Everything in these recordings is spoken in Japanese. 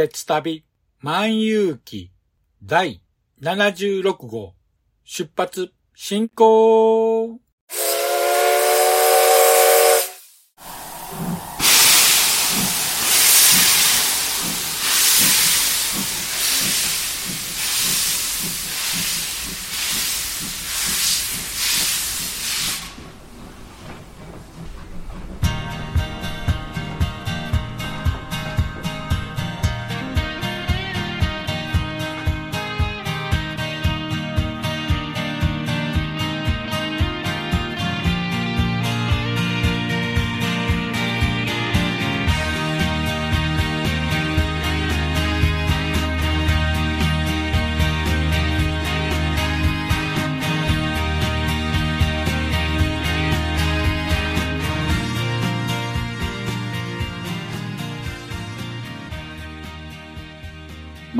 鉄旅万有記第76号出発進行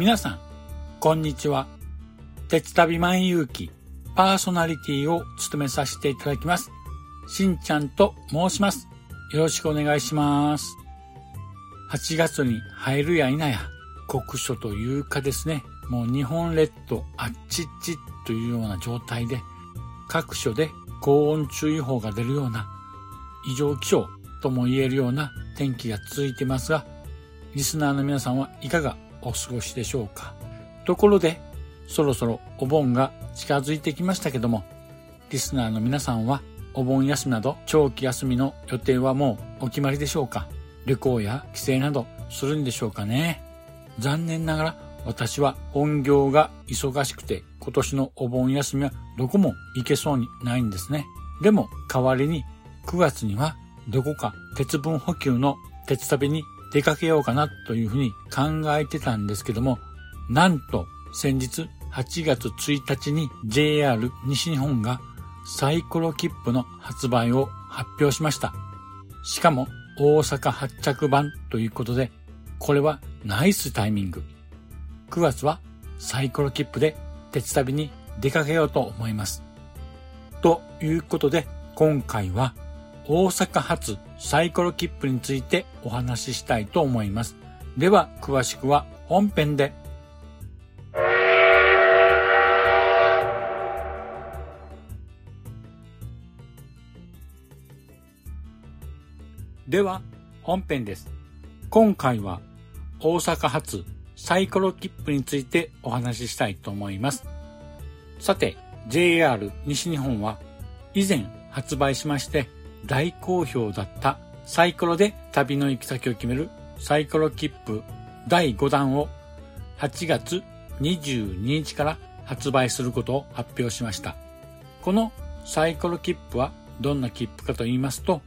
皆さん、こんにちは。鉄旅万有記パーソナリティを務めさせていただきます。しんちゃんと申します。よろしくお願いします。8月に入るや否や、酷暑というかですね、もう日本列島あっちっちというような状態で、各所で高温注意報が出るような異常気象とも言えるような天気が続いていますが、リスナーの皆さんはいかがお過ごしでしょうか。ところで、そろそろお盆が近づいてきましたけども、リスナーの皆さんはお盆休みなど長期休みの予定はもうお決まりでしょうか。旅行や帰省などするんでしょうかね。残念ながら私は本業が忙しくて今年のお盆休みはどこも行けそうにないんですね。でも代わりに9月にはどこか鉄分補給の鉄旅に出かけようかなというふうに考えてたんですけども、なんと先日8月1日に JR 西日本がサイコロ切符の発売を発表しました。しかも大阪発着版ということで、これはナイスタイミング。9月はサイコロ切符で鉄旅に出かけようと思います。ということで、今回は大阪発サイコロ切符についてお話ししたいと思います。では、詳しくは本編で。では、本編です。今回は大阪発サイコロ切符についてお話ししたいと思います。さて、JR 西日本は以前発売しまして大好評だったサイコロで旅の行き先を決めるサイコロ切符第5弾を8月22日から発売することを発表しました。このサイコロ切符はどんな切符かと言いますと、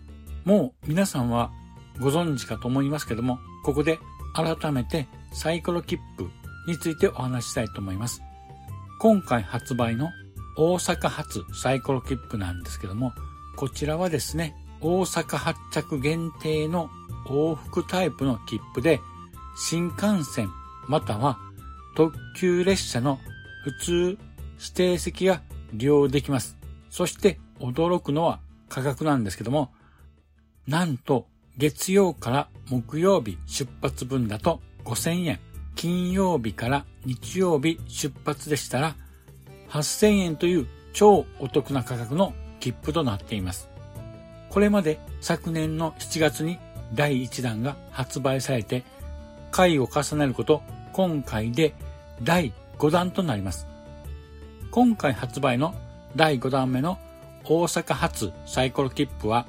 もう皆さんはご存知かと思いますけども、ここで改めてサイコロ切符についてお話ししたいと思います。今回発売の大阪発サイコロ切符なんですけども、こちらはですね、大阪発着限定の往復タイプの切符で、新幹線または特急列車の普通指定席が利用できます。そして驚くのは価格なんですけども、なんと月曜から木曜日出発分だと5000円、金曜日から日曜日出発でしたら8000円という超お得な価格の切符となっています。これまで昨年の7月に第1弾が発売されて、回を重ねること今回で第5弾となります。今回発売の第5弾目の大阪発サイコロ切符は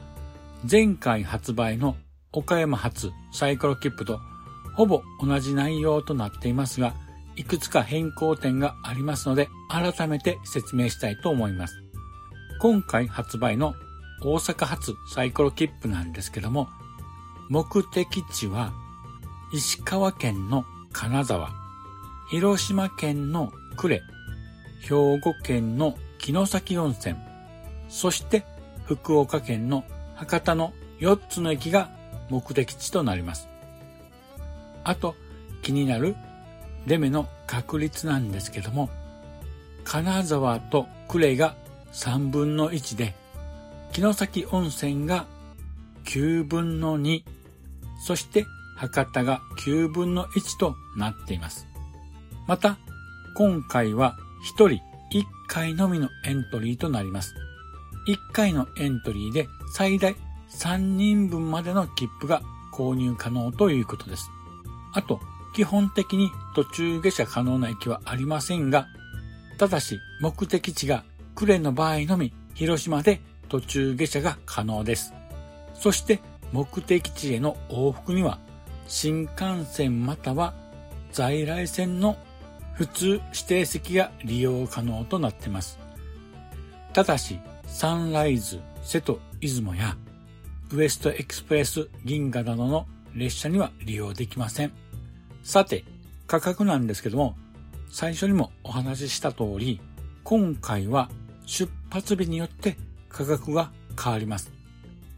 前回発売の岡山発サイコロ切符とほぼ同じ内容となっていますが、いくつか変更点がありますので、改めて説明したいと思います。今回発売の大阪発サイコロ切符なんですけども、目的地は石川県の金沢、広島県の呉、兵庫県の城崎温泉、そして福岡県の博多の4つの駅が目的地となります。あと気になるレメの確率なんですけども、金沢と呉が3分の1で、城崎温泉が9分の2、そして博多が9分の1となっています。また、今回は1人1回のみのエントリーとなります。1回のエントリーで最大3人分までの切符が購入可能ということです。あと、基本的に途中下車可能な駅はありませんが、ただし目的地が呉の場合のみ広島で途中下車が可能です。そして目的地への往復には新幹線または在来線の普通指定席が利用可能となっています。ただしサンライズ、瀬戸、出雲やウエストエクスプレス銀河などの列車には利用できません。さて、価格なんですけども、最初にもお話しした通り、今回は出発日によって価格が変わります。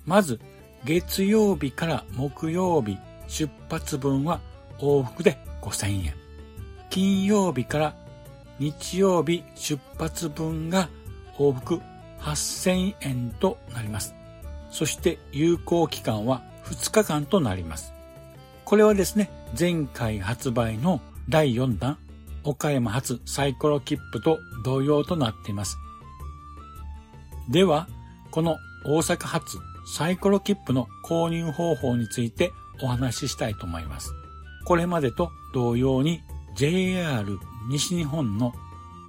まず、月曜日から木曜日出発分は往復で5000円。金曜日から日曜日出発分が往復8000円となります。そして有効期間は2日間となります。これはですね、前回発売の第4弾、岡山発サイコロ切符と同様となっています。では、この大阪発サイコロ切符の購入方法についてお話ししたいと思います。これまでと同様に JR 西日本の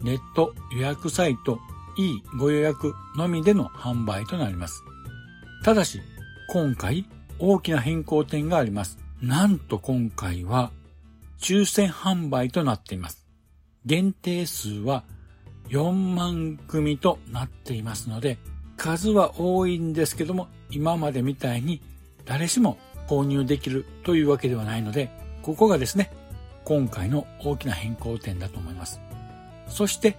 ネット予約サイト E ご予約のみでの販売となります。ただし、今回大きな変更点があります。なんと今回は抽選販売となっています。限定数は4万組となっていますので、数は多いんですけども、今までみたいに誰しも購入できるというわけではないので、ここがですね、今回の大きな変更点だと思います。そして、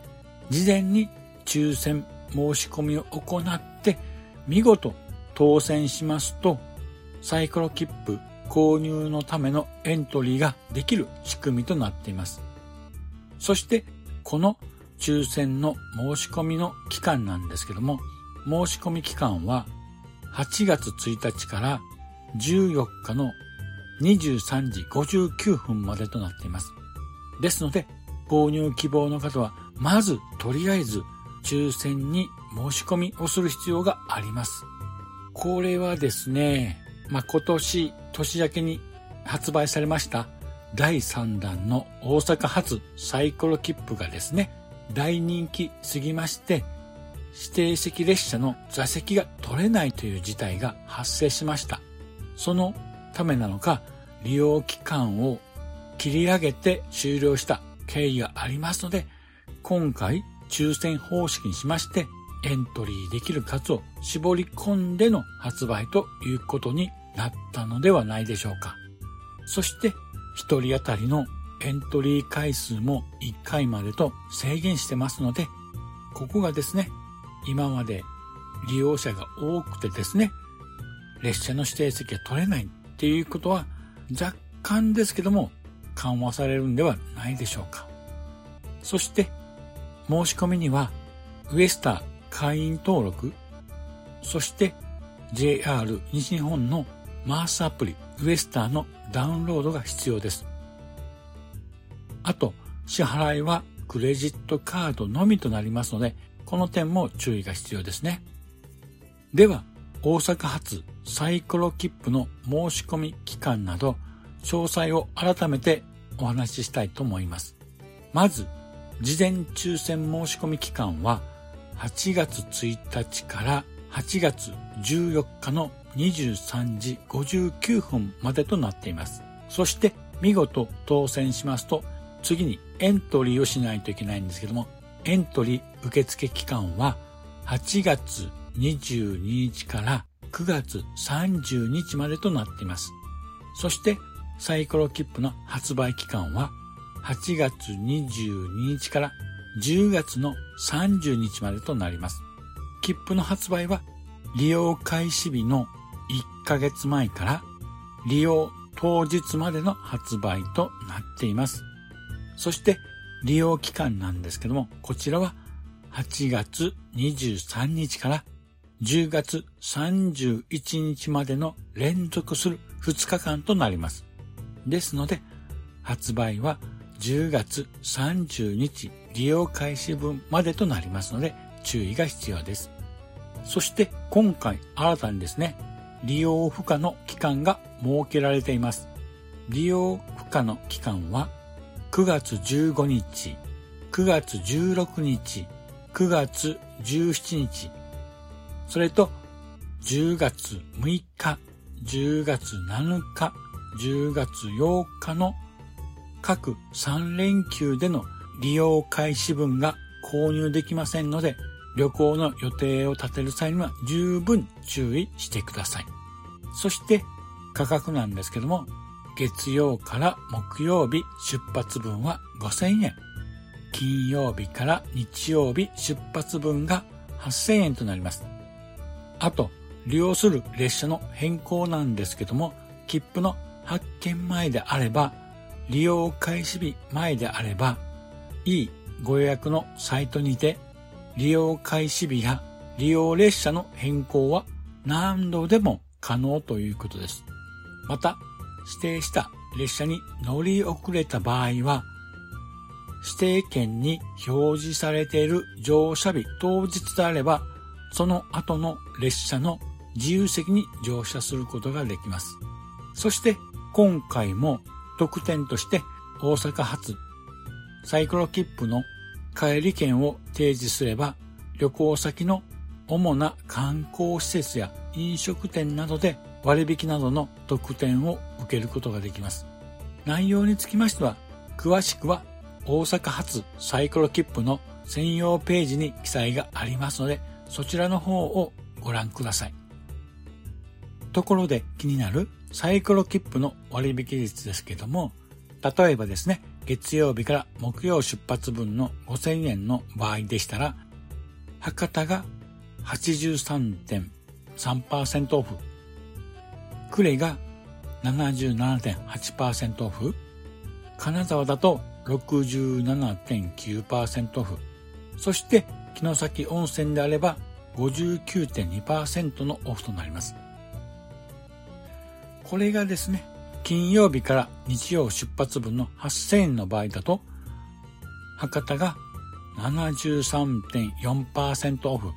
事前に抽選申し込みを行って、見事当選しますと、サイコロ切符購入のためのエントリーができる仕組みとなっています。そして、この抽選の申し込みの期間なんですけども、申し込み期間は8月1日から14日の23時59分までとなっています。ですので、購入希望の方は、まずとりあえず抽選に申し込みをする必要があります。これはですね、まあ、今年年明けに発売されました第3弾の大阪発サイコロ切符がですね、大人気すぎまして、指定席列車の座席が取れないという事態が発生しました。そのためなのか、利用期間を切り上げて終了した経緯がありますので、今回抽選方式にしまして、エントリーできる数を絞り込んでの発売ということになったのではないでしょうか。そして1人当たりのエントリー回数も1回までと制限してますので、ここがですね、今まで利用者が多くてですね、列車の指定席が取れないっていうことは若干ですけども緩和されるんではないでしょうか。そして申し込みにはウエスター会員登録、そして JR 西日本のマースアプリウエスターのダウンロードが必要です。あと、支払いはクレジットカードのみとなりますので、この点も注意が必要ですね。では、大阪発サイクロ切符の申し込み期間など、詳細を改めてお話ししたいと思います。まず、事前抽選申し込み期間は、8月1日から8月14日の23時59分までとなっています。そして見事当選しますと次にエントリーをしないといけないんですけどもエントリー受付期間は8月22日から9月30日までとなっています。そしてサイコロ切符の発売期間は8月22日から10月の30日までとなります。切符の発売は利用開始日の1ヶ月前から利用当日までの発売となっています。そして利用期間なんですけども、こちらは8月23日から10月31日までの連続する2日間となります。ですので、発売は10月30日利用開始分までとなりますので注意が必要です。そして今回新たにですね、利用不可の期間が設けられています。利用不可の期間は9月15日、9月16日、9月17日、それと10月6日、10月7日、10月8日の各3連休での利用開始分が購入できませんので、旅行の予定を立てる際には十分注意してください。そして価格なんですけども、月曜から木曜日出発分は5000円。金曜日から日曜日出発分が8000円となります。あと、利用する列車の変更なんですけども、切符の発見前であれば、利用開始日前であれば、いいご予約のサイトにて、利用開始日や利用列車の変更は何度でも可能ということです。また、指定した列車に乗り遅れた場合は、指定券に表示されている乗車日当日であれば、その後の列車の自由席に乗車することができます。そして今回も特典として大阪発サイクロ切符の帰り券を提示すれば旅行先の主な観光施設や飲食店などで割引などの特典を受けることができます。内容につきましては、詳しくは大阪発サイクロ切符の専用ページに記載がありますので、そちらの方をご覧ください。ところで気になるサイクロ切符の割引率ですけども、例えばですね、月曜日から木曜出発分の5000円の場合でしたら、博多が83.3%オフ、呉が77.8%オフ、金沢だと67.9%オフ、そして城崎温泉であれば59.2%のオフとなります。これがですね、金曜日から日曜出発分の8000円の場合だと、博多が73.4%オフ、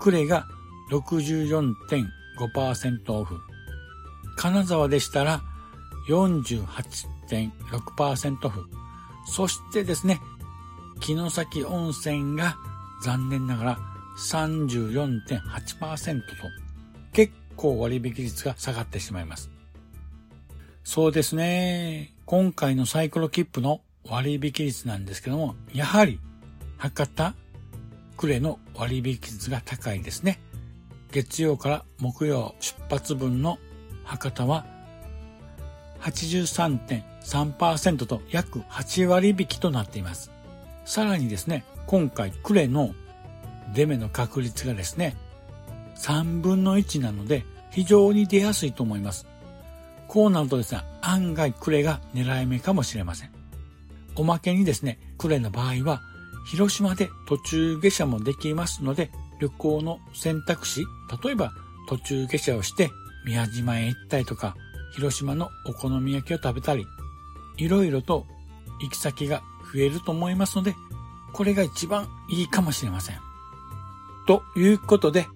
呉が64.5%オフ、金沢でしたら48.6%オフ、そしてですね、城崎温泉が残念ながら34.8%と結構割引率が下がってしまいます。そうですね。今回のサイクロ切符の割引率なんですけども、やはり博多、呉の割引率が高いですね。月曜から木曜出発分の博多は83.3%と約8割引きとなっています。さらにですね、今回クレのデメの確率がですね、3分の1なので非常に出やすいと思います。こうなるとですね、案外クレが狙い目かもしれません。おまけにですね、呉の場合は、広島で途中下車もできますので、旅行の選択肢、例えば途中下車をして宮島へ行ったりとか、広島のお好み焼きを食べたり、いろいろと行き先が増えると思いますので、これが一番いいかもしれません。ということで、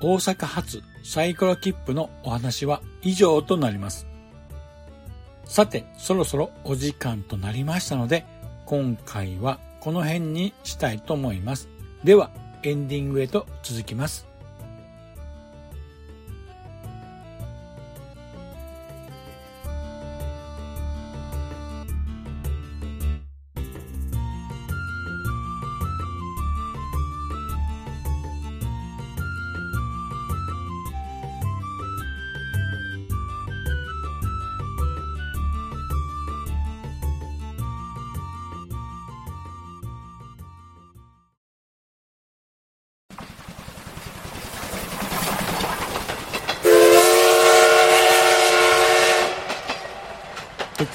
大阪発サイコロ切符のお話は以上となります。さて、そろそろお時間となりましたので、今回はこの辺にしたいと思います。では、エンディングへと続きます。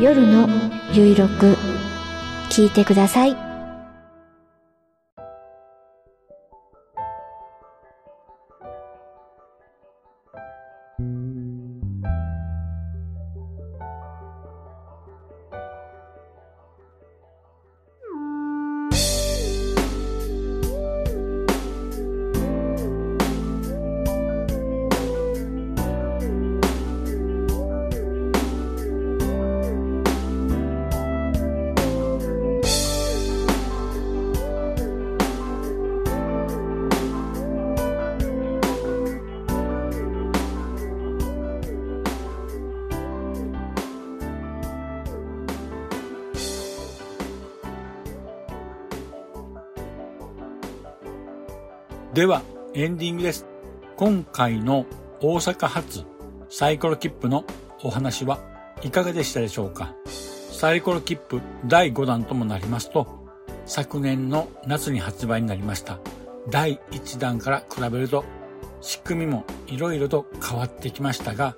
夜のゆいろく聞いてください。では、エンディングです。今回の大阪発サイコロ切符のお話はいかがでしたでしょうか？サイコロ切符第5弾ともなりますと、昨年の夏に発売になりました。第1弾から比べると仕組みも色々と変わってきましたが、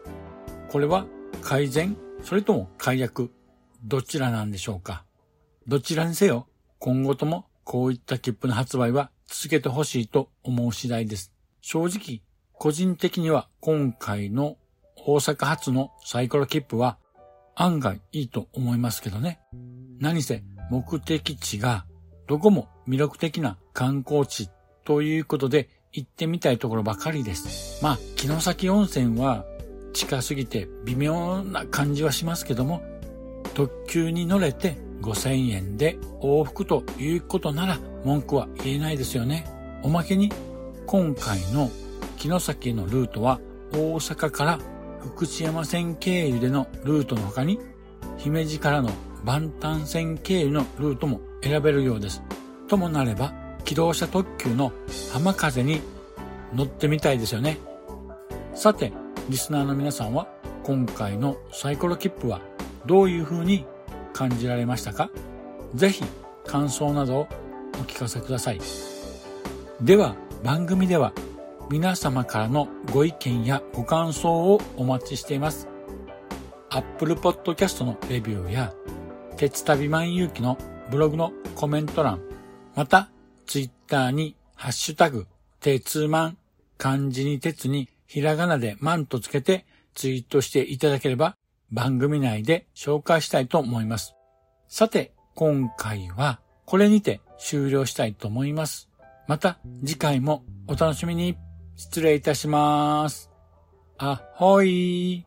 これは改善それとも解約どちらなんでしょうか？どちらにせよ今後ともこういった切符の発売は続けてほしいと思う次第です。正直、個人的には今回の大阪発のサイコロ切符は案外いいと思いますけどね。何せ目的地がどこも魅力的な観光地ということで行ってみたいところばかりです。まあ、城崎温泉は近すぎて微妙な感じはしますけども、特急に乗れて5000円で往復ということなら文句は言えないですよね。おまけに今回の城崎のルートは大阪から福知山線経由でのルートの他に姫路からの万端線経由のルートも選べるようです。ともなれば機動車特急の浜風に乗ってみたいですよね。さて、リスナーの皆さんは今回のサイコロ切符はどういう風に感じられましたか？ぜひ感想などをお聞かせください。では番組では皆様からのご意見やご感想をお待ちしています。Apple Podcast のレビューや鉄旅万有機のブログのコメント欄、また Twitter にハッシュタグ鉄万漢字に鉄にひらがなで万とつけてツイートしていただければ番組内で紹介したいと思います。さて、今回はこれにて終了したいと思います。また次回もお楽しみに。失礼いたします。あほい